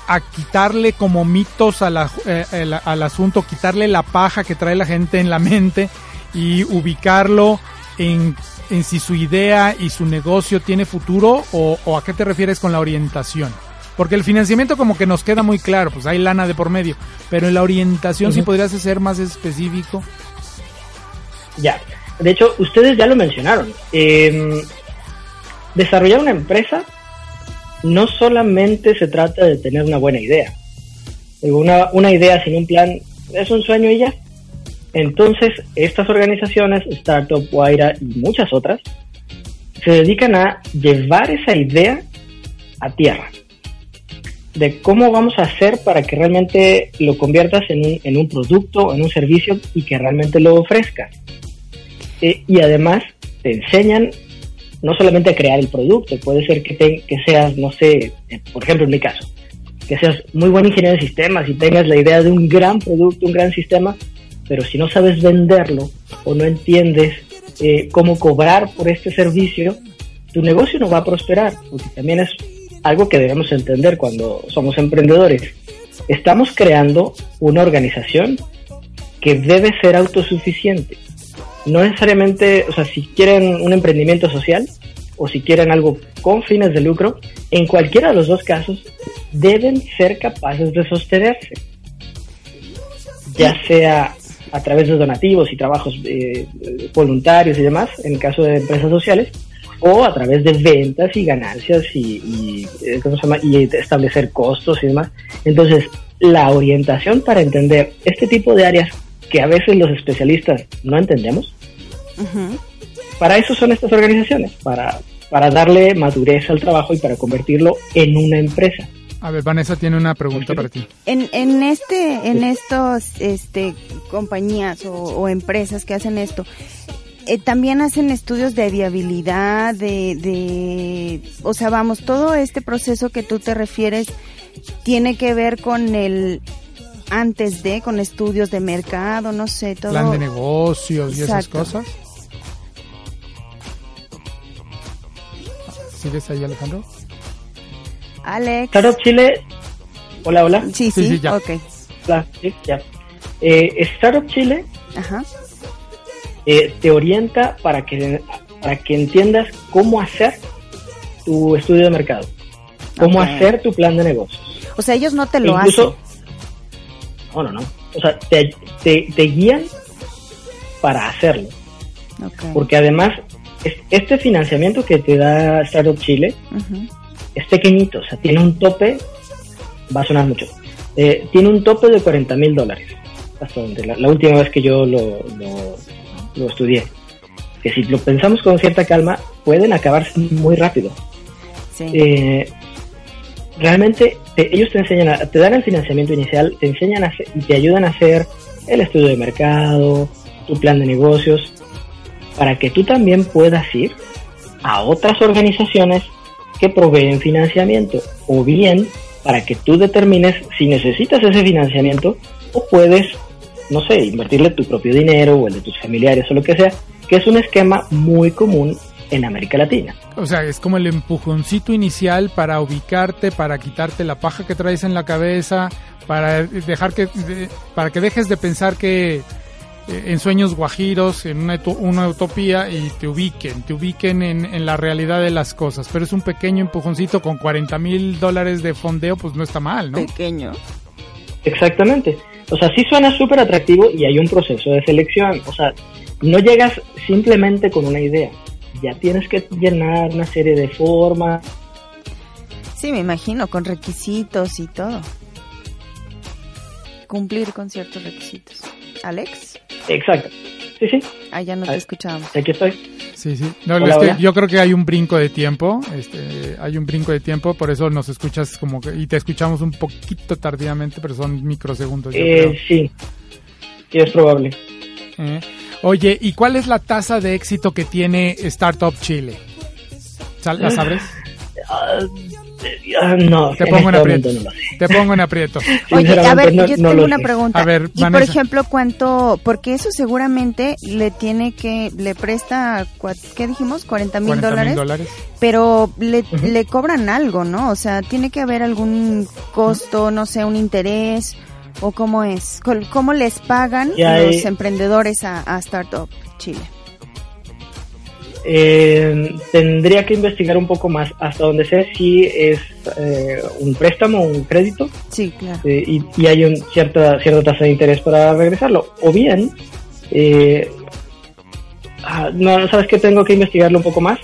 a quitarle como mitos a la- eh, el- al asunto, quitarle la paja que trae la gente en la mente y ubicarlo en, en si su idea y su negocio tiene futuro o, o a qué te refieres con la orientación? Porque el financiamiento como que nos queda muy claro, pues hay lana de por medio, pero en la orientación si Ujú. podrías ser más específico. Ya. De hecho, ustedes ya lo mencionaron. Eh, desarrollar una empresa no solamente se trata de tener una buena idea. Una, idea sin un plan es un sueño y ya. Entonces, estas organizaciones, Startup, Waira y muchas otras, se dedican a llevar esa idea a tierra. De cómo vamos a hacer para que realmente lo conviertas en un, en un producto, en un servicio y que realmente lo ofrezcas. Eh, y además te enseñan no solamente crear el producto, puede ser que, te- que seas, no sé, por ejemplo en mi caso, que seas muy buen ingeniero de sistemas y tengas la idea de un gran producto, un gran sistema, pero si no sabes venderlo o no entiendes eh, cómo cobrar por este servicio, tu negocio no va a prosperar, porque también es algo que debemos entender cuando somos emprendedores. Estamos creando una organización que debe ser autosuficiente. No necesariamente, o sea, si quieren un emprendimiento social o si quieren algo con fines de lucro, en cualquiera de los dos casos deben ser capaces de sostenerse. Ya sea a través de donativos y trabajos eh, voluntarios y demás, en el caso de empresas sociales, o a través de ventas y ganancias y, y, eh, ¿cómo se llama? y establecer costos y demás. Entonces, la orientación para entender este tipo de áreas que a veces los especialistas no entendemos, para eso son estas organizaciones, para, para darle madurez al trabajo y para convertirlo en una empresa. A ver, Vanessa tiene una pregunta para ti. En, en este, en estos, este, compañías o, o empresas que hacen esto, eh, también hacen estudios de viabilidad, de, de, o sea, vamos, todo este proceso que tú te refieres tiene que ver con el antes de, con estudios de mercado, no sé, todo. Plan de negocios y esas cosas. ¿Sigues ahí, Alejandro? Alex. Startup Chile, hola, hola. Sí, Sí, sí, sí, ya. ok. Hola, sí, ya. Eh, Startup Chile Ajá. eh, te orienta para que, para que entiendas cómo hacer tu estudio de mercado, cómo hacer tu plan de negocios. O sea, ellos no te lo Incluso, no, no, no. O sea, te, te, te guían para hacerlo. Porque además, es- este financiamiento que te da Startup Chile Ujú. es pequeñito, o sea, tiene un tope, va a sonar mucho, eh, tiene un tope de 40 mil dólares, hasta donde la, la última vez que yo lo, lo, lo estudié. Que si lo pensamos con cierta calma, pueden acabarse muy rápido. Sí. Eh, realmente ellos te enseñan, a- te dan el financiamiento inicial, te enseñan a y te ayudan a hacer el estudio de mercado, tu plan de negocios, para que tú también puedas ir a otras organizaciones que proveen financiamiento o bien para que tú determines si necesitas ese financiamiento o puedes, no sé, invertirle tu propio dinero o el de tus familiares o lo que sea, que es un esquema muy común en América Latina. O sea, es como el empujoncito inicial para ubicarte, para quitarte la paja que traes en la cabeza, para dejar que, para que dejes de pensar que eh, en sueños guajiros, en una, una utopía y te ubiquen, te ubiquen en, en la realidad de las cosas. Pero es un pequeño empujoncito con 40 mil dólares de fondeo, pues no está mal, ¿no? Pequeño. Exactamente. O sea, sí suena súper atractivo y hay un proceso de selección. O sea, no llegas simplemente con una idea. Ya tienes que llenar una serie de formas. Sí, me imagino, con requisitos y todo. Cumplir con ciertos requisitos. Alex, Exacto. Sí, sí. ah, ya no te escuchábamos. Aquí estoy. Sí, sí. No, Hola, es que yo creo que hay un brinco de tiempo, este, hay un brinco de tiempo, por eso nos escuchas como que, y te escuchamos un poquito tardíamente, pero son microsegundos. yo creo. Eh, sí. Sí, es probable. Eh, Oye, ¿y cuál es la tasa de éxito que tiene Startup Chile? ¿Sal- ¿La sabes? Ah, no, Te en pongo en este no sé. Te pongo en aprietos. *laughs* Oye, a ver, no- yo no tengo una sé. pregunta. A ver, y por ejemplo, ¿cuánto? Porque eso seguramente le tiene que, le presta, ¿qué dijimos? 40 mil 40 mil dólares. dólares. Pero le, le cobran algo, ¿no? O sea, tiene que haber algún costo, no sé, un interés, o cómo es. ¿Cómo les pagan los emprendedores a, a Startup Chile? Eh, tendría que investigar un poco más hasta donde sé si es eh, un préstamo un crédito Sí, claro. eh, y, y hay un cierta cierta tasa de interés para regresarlo o bien eh, ah, no sabes que tengo que investigarlo un poco más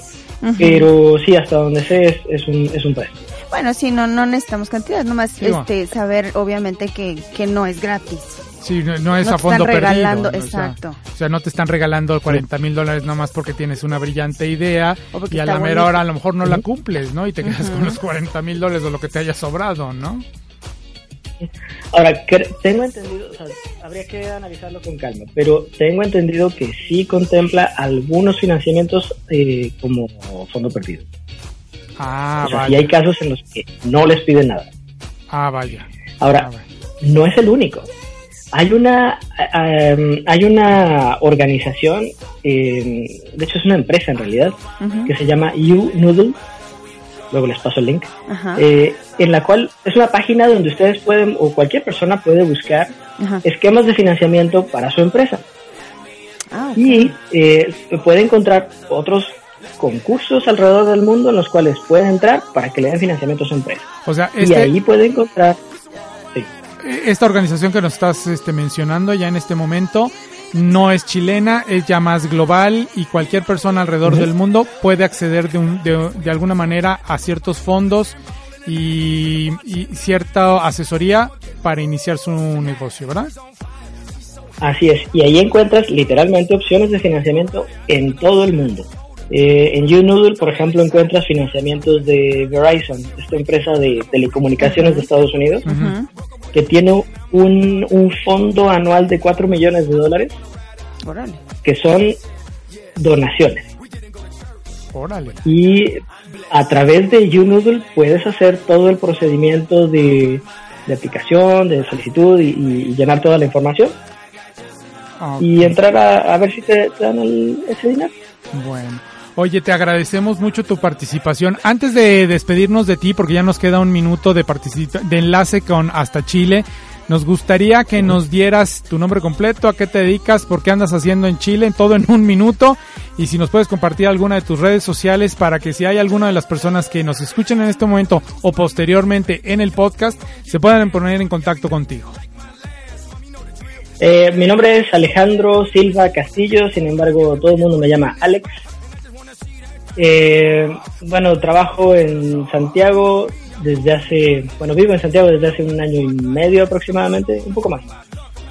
pero sí hasta donde sé es, es un es un préstamo Bueno, sí, no, no necesitamos cantidad, nomás Sí, este, saber obviamente que, que no es gratis. Sí, no, no es No a fondo están regalando, perdido. ¿no? O sea, exacto. O sea, no te están regalando 40 mil dólares nada más porque tienes una brillante idea y a la mera bonito. hora a lo mejor no la cumples, ¿no? Y te quedas con los 40 mil dólares o lo que te haya sobrado, ¿no? Ahora, tengo entendido, o sea, habría que analizarlo con calma, pero tengo entendido que sí contempla algunos financiamientos eh, como fondo perdido. Ah, o sea, vaya. hay casos en los que no les piden nada. Ah, vaya. Ahora, no es el único. Hay una, eh, hay una organización, eh, de hecho es una empresa en realidad, que se llama U-Noodle, luego les paso el link, Ajá. eh, en la cual es una página donde ustedes pueden, o cualquier persona puede buscar esquemas de financiamiento para su empresa. Ah. Y eh, puede encontrar otros concursos alrededor del mundo en los cuales puede entrar para que le den financiamiento a su empresa. O sea, Y este, ahí puede encontrar... sí. esta organización que nos estás este, mencionando ya en este momento no es chilena, es ya más global y cualquier persona alrededor del mundo puede acceder de, un- de, de alguna manera a ciertos fondos y, y cierta asesoría para iniciar su negocio, ¿verdad? Así es, y ahí encuentras literalmente opciones de financiamiento en todo el mundo. Eh, en YouNoodle, por ejemplo, encuentras financiamientos de Verizon, esta empresa de telecomunicaciones de Estados Unidos, que tiene un, un fondo anual de 4 millones de dólares, que son donaciones. Y a través de YouNoodle puedes hacer todo el procedimiento de, de aplicación, de solicitud y, y llenar toda la información Ah, y entrar a, a ver si te, te dan el- ese dinero. Bueno. Oye, te agradecemos mucho tu participación. Antes de despedirnos de ti, porque ya nos queda un minuto de, participa- de enlace con Hasta Chile, nos gustaría que nos dieras tu nombre completo, a qué te dedicas, por qué andas haciendo en Chile, todo en un minuto, y si nos puedes compartir alguna de tus redes sociales para que si hay alguna de las personas que nos escuchen en este momento o posteriormente en el podcast, se puedan poner en contacto contigo. Eh, mi nombre es Alejandro Silva Castillo, sin embargo todo el mundo me llama Alex. Eh, bueno, trabajo en Santiago desde hace, bueno, vivo en Santiago desde hace un año y medio aproximadamente, un poco más.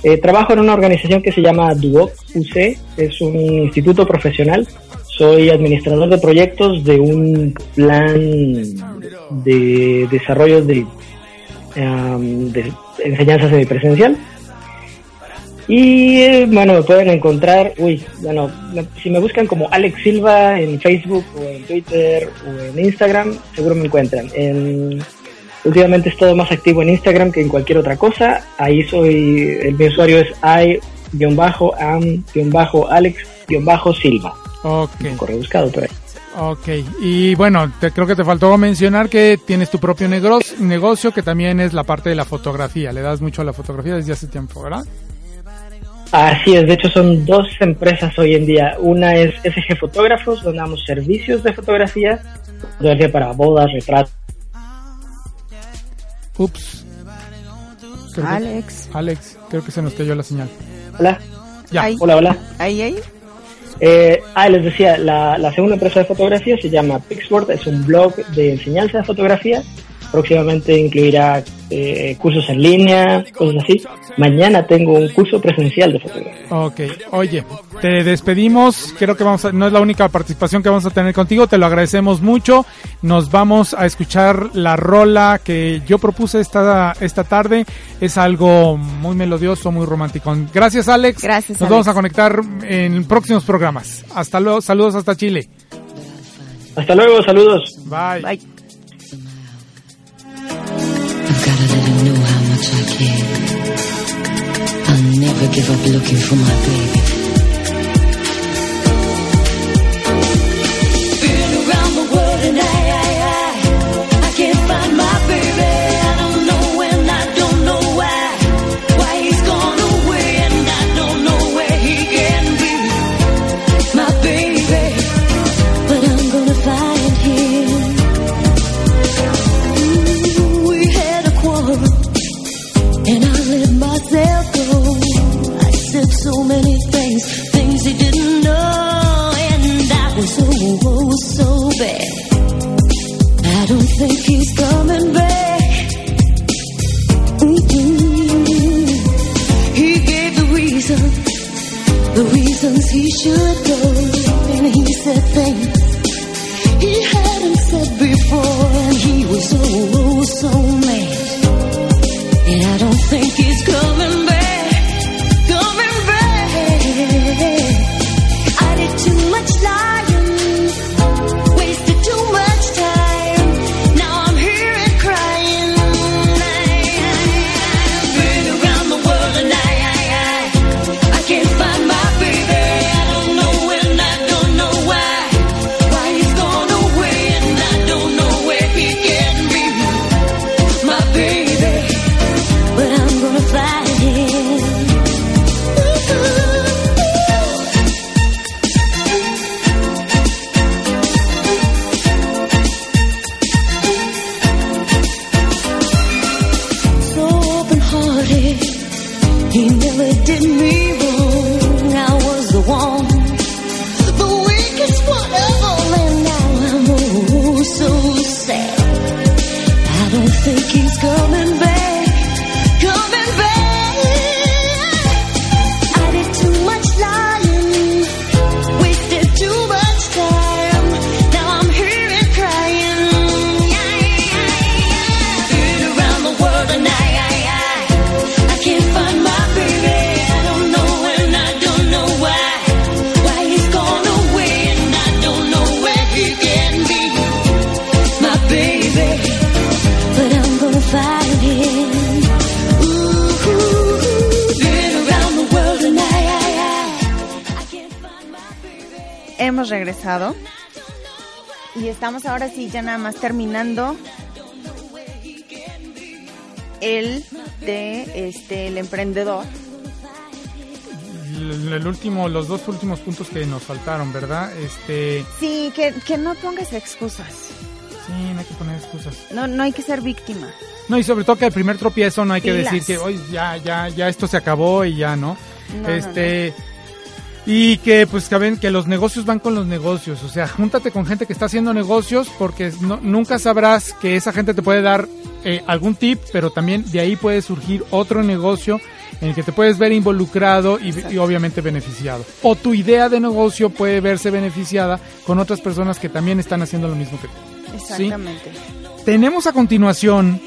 Eh, trabajo en una organización que se llama Duoc UC, es un instituto profesional. Soy administrador de proyectos de un plan de desarrollo de, um, de enseñanza semipresencial. Y eh, bueno, me pueden encontrar, uy, bueno, si me buscan como Alex Silva en Facebook o en Twitter o en Instagram, seguro me encuentran. En, últimamente he estado más activo en Instagram que en cualquier otra cosa. Ahí soy, el mi usuario es i-am-alex-silva. Ok. Un correo buscado por ahí. Ok, y bueno, te, creo que te faltó mencionar que tienes tu propio negro- negocio que también es la parte de la fotografía. Le das mucho a la fotografía desde hace tiempo, ¿verdad? Así es, de hecho son dos empresas hoy en día. Una es SG Fotógrafos, donde damos servicios de fotografía, fotografía para bodas, retratos. Ups. Creo que- Alex. Alex, creo que se nos cayó la señal. Hola. Ya. Ahí. Hola, hola. Ahí, ahí. Eh, ah, les decía, la, la segunda empresa de fotografía se llama Pixboard, es un blog de enseñanza de fotografía. Próximamente incluirá eh, cursos en línea, cosas así. Mañana tengo un curso presencial de fotografía. Ok, oye, te despedimos. Creo que vamos a, no es la única participación que vamos a tener contigo. Te lo agradecemos mucho. Nos vamos a escuchar la rola que yo propuse esta, esta tarde. Es algo muy melodioso, muy romántico. Gracias, Alex. Gracias, Nos Alex. vamos a conectar en próximos programas. Hasta luego. Saludos hasta Chile. Hasta luego, saludos. Bye. Bye. gotta let him know how much I care. I'll never give up looking for my baby. Many things, things he didn't know, and I was so, oh, so bad. I don't think he's coming back. Mm-mm. He gave the reason, the reasons he should go, and he said things he hadn't said before, and he was so, oh, so mad. And I don't think he's coming Hemos regresado y estamos ahora sí ya nada más terminando el de este el emprendedor. El, el último, los dos últimos puntos que nos faltaron, ¿verdad? Este, Sí, que, que no pongas excusas. sí, no hay que poner excusas. No, no hay que ser víctima. No, y sobre todo que el primer tropiezo no hay que decir que hoy ya, ya, ya esto se acabó y ya, ¿no? No, este, y que pues que, ven, que los negocios van con los negocios, o sea, júntate con gente que está haciendo negocios porque no- nunca sabrás que esa gente te puede dar eh, algún tip, pero también de ahí puede surgir otro negocio en el que te puedes ver involucrado y, y obviamente beneficiado. O tu idea de negocio puede verse beneficiada con otras personas que también están haciendo lo mismo que tú. ¿sí? Exactamente. Tenemos a continuación,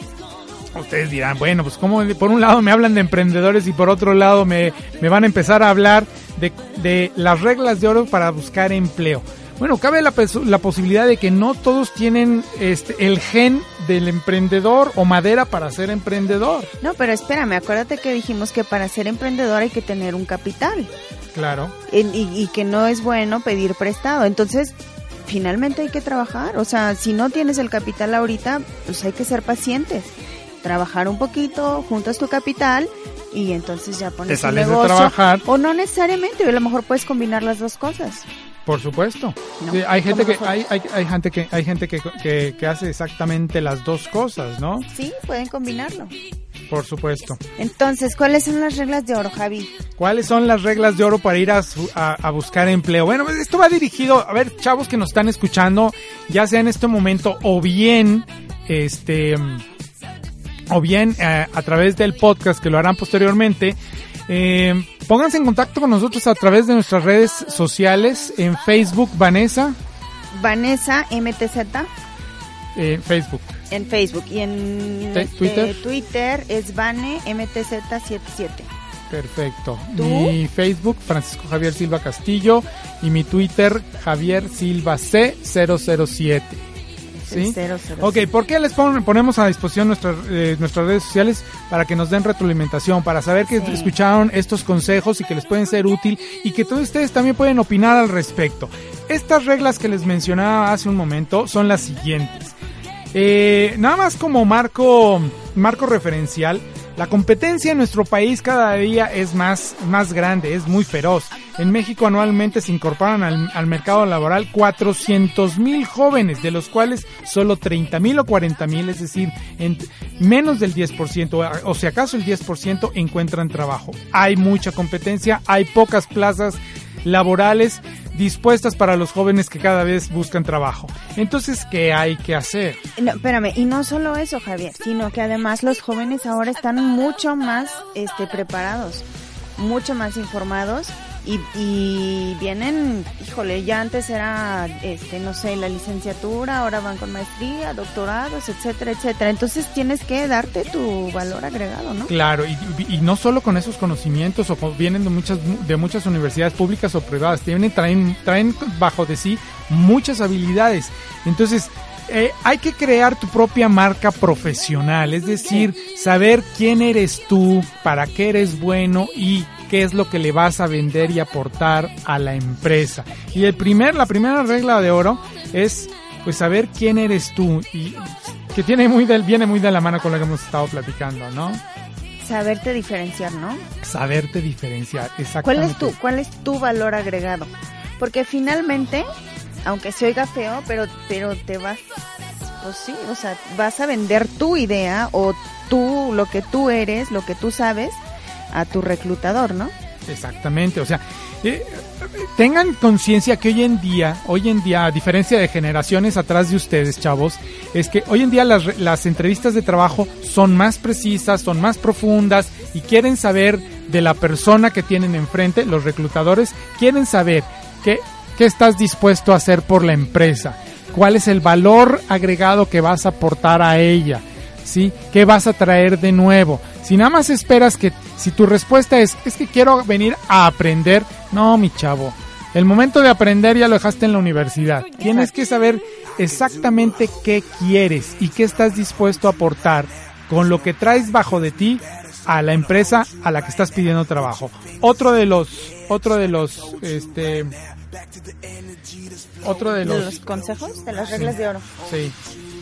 ustedes dirán, bueno, pues como por un lado me hablan de emprendedores y por otro lado me, me van a empezar a hablar de, de las reglas de oro para buscar empleo. Bueno, cabe la, la posibilidad de que no todos tienen este, el gen del emprendedor o madera para ser emprendedor. No, pero espérame, acuérdate que dijimos que para ser emprendedor hay que tener un capital Claro. y, y que no es bueno pedir prestado. Entonces, finalmente hay que trabajar. O sea, si no tienes el capital ahorita, pues hay que ser pacientes. Trabajar un poquito, juntas tu capital y entonces ya pones Te tu sales de negocio. trabajar. O no necesariamente, a lo mejor puedes combinar las dos cosas. Por supuesto. No, Sí, hay gente ¿cómo que hay, hay, hay gente que hay gente que, que, que hace exactamente las dos cosas, ¿no? Sí, pueden combinarlo. Por supuesto. Entonces, ¿cuáles son las reglas de oro, Javi? ¿Cuáles son las reglas de oro para ir a, su- a- a buscar empleo? Bueno, pues, esto va dirigido, a ver, chavos que nos están escuchando, ya sea en este momento o bien, este, o bien eh, a través del podcast que lo harán posteriormente. eh, pónganse en contacto con nosotros a través de nuestras redes sociales en Facebook, Vanessa, Vanessa MTZ eh, Facebook. en Facebook y en Te- este, Twitter. Twitter es Vane MTZ77. Perfecto. ¿Tú? Mi Facebook, Francisco Javier Silva Castillo, y mi Twitter, Javier Silva C007. ¿Sí? cero, cero, ok, ¿por qué les pon- ponemos a disposición nuestras, eh, nuestras redes sociales? Para que nos den retroalimentación, para saber que Sí. escucharon estos consejos y que les pueden ser útil y que todos ustedes también pueden opinar al respecto. Estas reglas que les mencionaba hace un momento son las siguientes. Eh, nada más como marco, marco referencial, la competencia en nuestro país cada día es más, más grande, es muy feroz. En México anualmente se incorporan al, al mercado laboral 400 mil jóvenes, de los cuales solo 30 mil o 40 mil, es decir, en menos del 10%, o si acaso el 10% encuentran trabajo. Hay mucha competencia, hay pocas plazas laborales dispuestas para los jóvenes que cada vez buscan trabajo. Entonces, ¿qué hay que hacer? Espérame, y no solo eso, Javier, sino que además los jóvenes ahora están mucho más este, preparados, mucho más informados y, y vienen, híjole, ya antes era, este, no sé, la licenciatura, ahora van con maestría, doctorados, etcétera, etcétera. Entonces tienes que darte tu valor agregado, ¿no? Claro, y, no solo con esos conocimientos, o con- vienen de muchas, de muchas universidades públicas o privadas, tienen, traen, traen bajo de sí muchas habilidades. Entonces, eh, hay que crear tu propia marca profesional, es decir, saber quién eres tú, para qué eres bueno y qué es lo que le vas a vender y aportar a la empresa. Y el primer, la primera regla de oro es pues saber quién eres tú y que tiene muy del, viene muy de la mano con lo que hemos estado platicando, ¿no? Saberte diferenciar, ¿no? Saberte diferenciar, ¿Cuál exactamente. es tu, cuál es tu valor agregado? Porque finalmente, aunque se oiga feo, pero, pero te vas, pues sí, o sea, vas a vender tu idea o tú, lo que tú eres, lo que tú sabes, a tu reclutador, ¿no? Exactamente, o sea, eh, tengan conciencia que hoy en día, hoy en día, a diferencia de generaciones atrás de ustedes, chavos, es que hoy en día las, las entrevistas de trabajo son más precisas, son más profundas y quieren saber de la persona que tienen enfrente, los reclutadores quieren saber qué, qué estás dispuesto a hacer por la empresa, cuál es el valor agregado que vas a aportar a ella. ¿Sí? ¿Qué vas a traer de nuevo? Si nada más esperas que, si tu respuesta es, es que quiero venir a aprender, no, mi chavo. El momento de aprender ya lo dejaste en la universidad. Tienes que saber exactamente qué quieres y qué estás dispuesto a aportar con lo que traes bajo de ti a la empresa a la que estás pidiendo trabajo. Otro de los, otro de los, este, otro de De los, consejos, de las Sí. reglas de oro. Sí.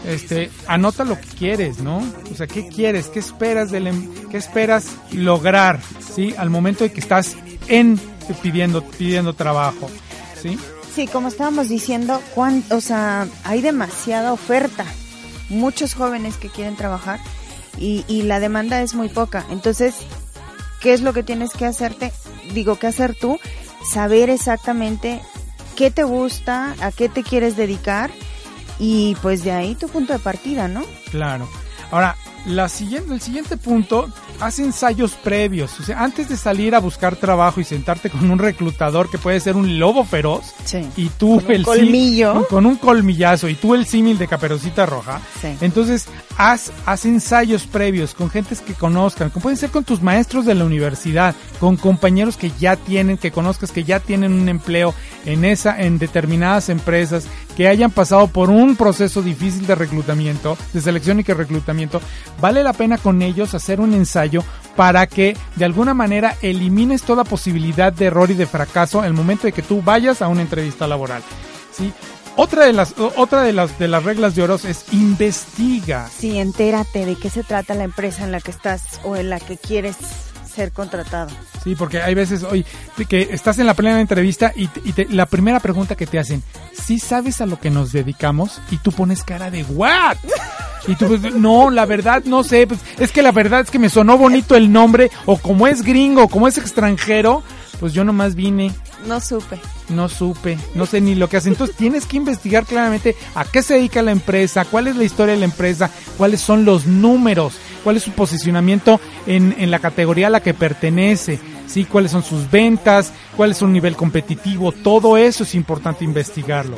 Este, anota lo que quieres, ¿no? O sea, ¿qué quieres? ¿Qué esperas del em- qué esperas lograr, sí, al momento de que estás en pidiendo pidiendo trabajo, ¿sí? Sí, como estábamos diciendo, o sea, hay demasiada oferta, muchos jóvenes que quieren trabajar y, y la demanda es muy poca. Entonces, ¿qué es lo que tienes que hacerte? Digo, ¿qué hacer tú? Saber exactamente qué te gusta, a qué te quieres dedicar y pues de ahí tu punto de partida, ¿no? Claro. Ahora, la siguiente, el siguiente punto, haz ensayos previos. O sea, antes de salir a buscar trabajo y sentarte con un reclutador que puede ser un lobo feroz y tú Con el sí- colmillo. con un colmillazo y tú el símil de caperucita roja. Sí. Entonces, haz, haz ensayos previos con gentes que conozcan, como pueden ser con tus maestros de la universidad, con compañeros que ya tienen, que conozcas que ya tienen un empleo en esa, en determinadas empresas, que hayan pasado por un proceso difícil de reclutamiento, de selección y que reclutamiento, vale la pena con ellos hacer un ensayo para que de alguna manera elimines toda posibilidad de error y de fracaso el momento de que tú vayas a una entrevista laboral. ¿sí? Otra de las, otra de las, de las reglas de oro es investiga. Sí, entérate de qué se trata la empresa en la que estás o en la que quieres ser contratado. Sí, porque hay veces, oye, que estás en la plena entrevista y, te- y te- la primera pregunta que te hacen, ¿sí sabes a lo que nos dedicamos? Y tú pones cara de ¿what? Y tú, pues, no, la verdad no sé, pues, es que la verdad es que me sonó bonito el nombre, o como es gringo, como es extranjero, pues yo nomás vine, No supe. no supe, no sé ni lo que hace. Entonces tienes que investigar claramente a qué se dedica la empresa, cuál es la historia de la empresa, cuáles son los números, cuál es su posicionamiento en, en la categoría a la que pertenece, sí, cuáles son sus ventas, cuál es su nivel competitivo, todo eso es importante investigarlo.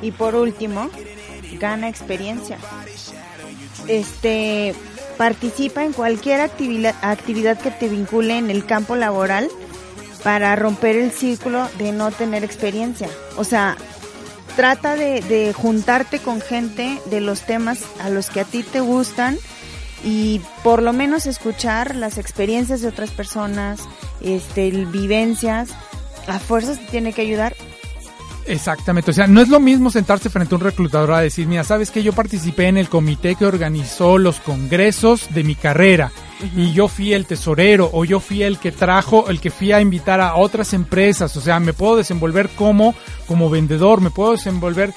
Y por último, gana experiencia. Este, participa en cualquier actividad, actividad que te vincule en el campo laboral para romper el círculo de no tener experiencia. O sea, trata de, de juntarte con gente de los temas a los que a ti te gustan y por lo menos escuchar las experiencias de otras personas, este, vivencias, a fuerzas te tiene que ayudar. Exactamente, o sea, no es lo mismo sentarse frente a un reclutador a decir, mira, sabes que yo participé en el comité que organizó los congresos de mi carrera y yo fui el tesorero o yo fui el que trajo, el que fui a invitar a otras empresas, o sea, me puedo desenvolver como como vendedor, me puedo desenvolver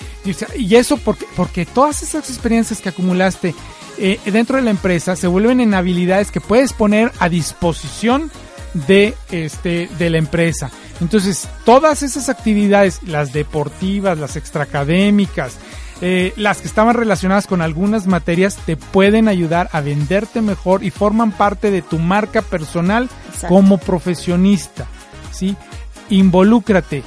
y eso porque porque todas esas experiencias que acumulaste eh, dentro de la empresa se vuelven en habilidades que puedes poner a disposición de este de la empresa. Entonces, todas esas actividades, las deportivas, las extraacadémicas, eh, las que estaban relacionadas con algunas materias, te pueden ayudar a venderte mejor y forman parte de tu marca personal como profesionista. ¿sí? Involúcrate,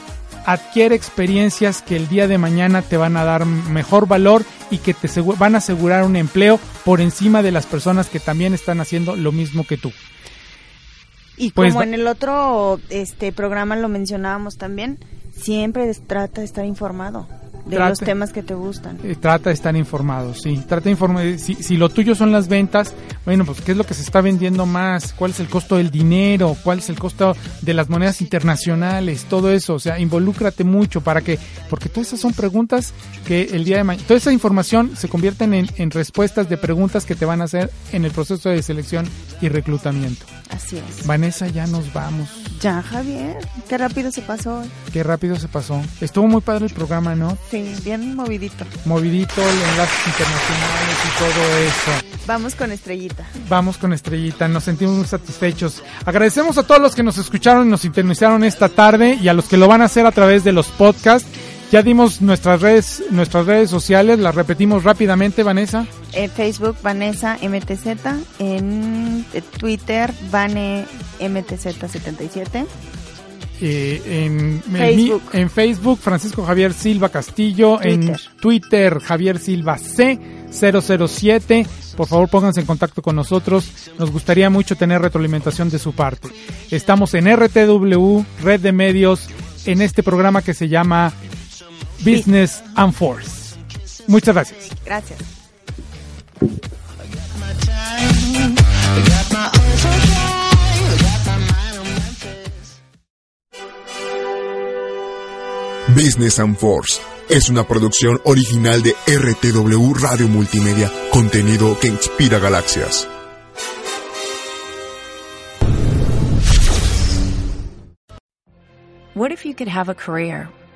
adquiere experiencias que el día de mañana te van a dar mejor valor y que te van a asegurar un empleo por encima de las personas que también están haciendo lo mismo que tú. Y Pues como en el otro este programa lo mencionábamos también, siempre trata de estar informado de Trata. los temas que te gustan. Eh, Trata de estar informado, sí. Trata de informar. Si, si lo tuyo son las ventas, bueno, pues qué es lo que se está vendiendo más, cuál es el costo del dinero, cuál es el costo de las monedas internacionales, todo eso. O sea, involúcrate mucho para que, porque todas esas son preguntas que el día de mañana, toda esa información se convierten en, en respuestas de preguntas que te van a hacer en el proceso de selección y reclutamiento. Así es. Vanessa, ya nos vamos. Ya, Javier, qué rápido se pasó. Qué rápido se pasó. Estuvo muy padre el programa, ¿no? Sí, bien movidito. Movidito, enlaces internacionales y todo eso. Vamos con estrellita. Vamos con Estrellita, nos sentimos muy satisfechos. Agradecemos a todos los que nos escucharon y nos sintonizaron esta tarde y a los que lo van a hacer a través de los podcasts. Ya dimos nuestras redes, nuestras redes sociales, las repetimos rápidamente, Vanessa. En Facebook, Vanessa MTZ. En Twitter, Vane MTZ77. Eh, en, en Facebook. mi- en Facebook, Francisco Javier Silva Castillo. En Twitter, Javier Silva C007. Por favor, pónganse en contacto con nosotros. Nos gustaría mucho tener retroalimentación de su parte. Estamos en RTW, Red de Medios, en este programa que se llama Business and Force. Muchas gracias. Gracias. Business and Force es una producción original de RTW Radio Multimedia, contenido que inspira galaxias. What if you could have a career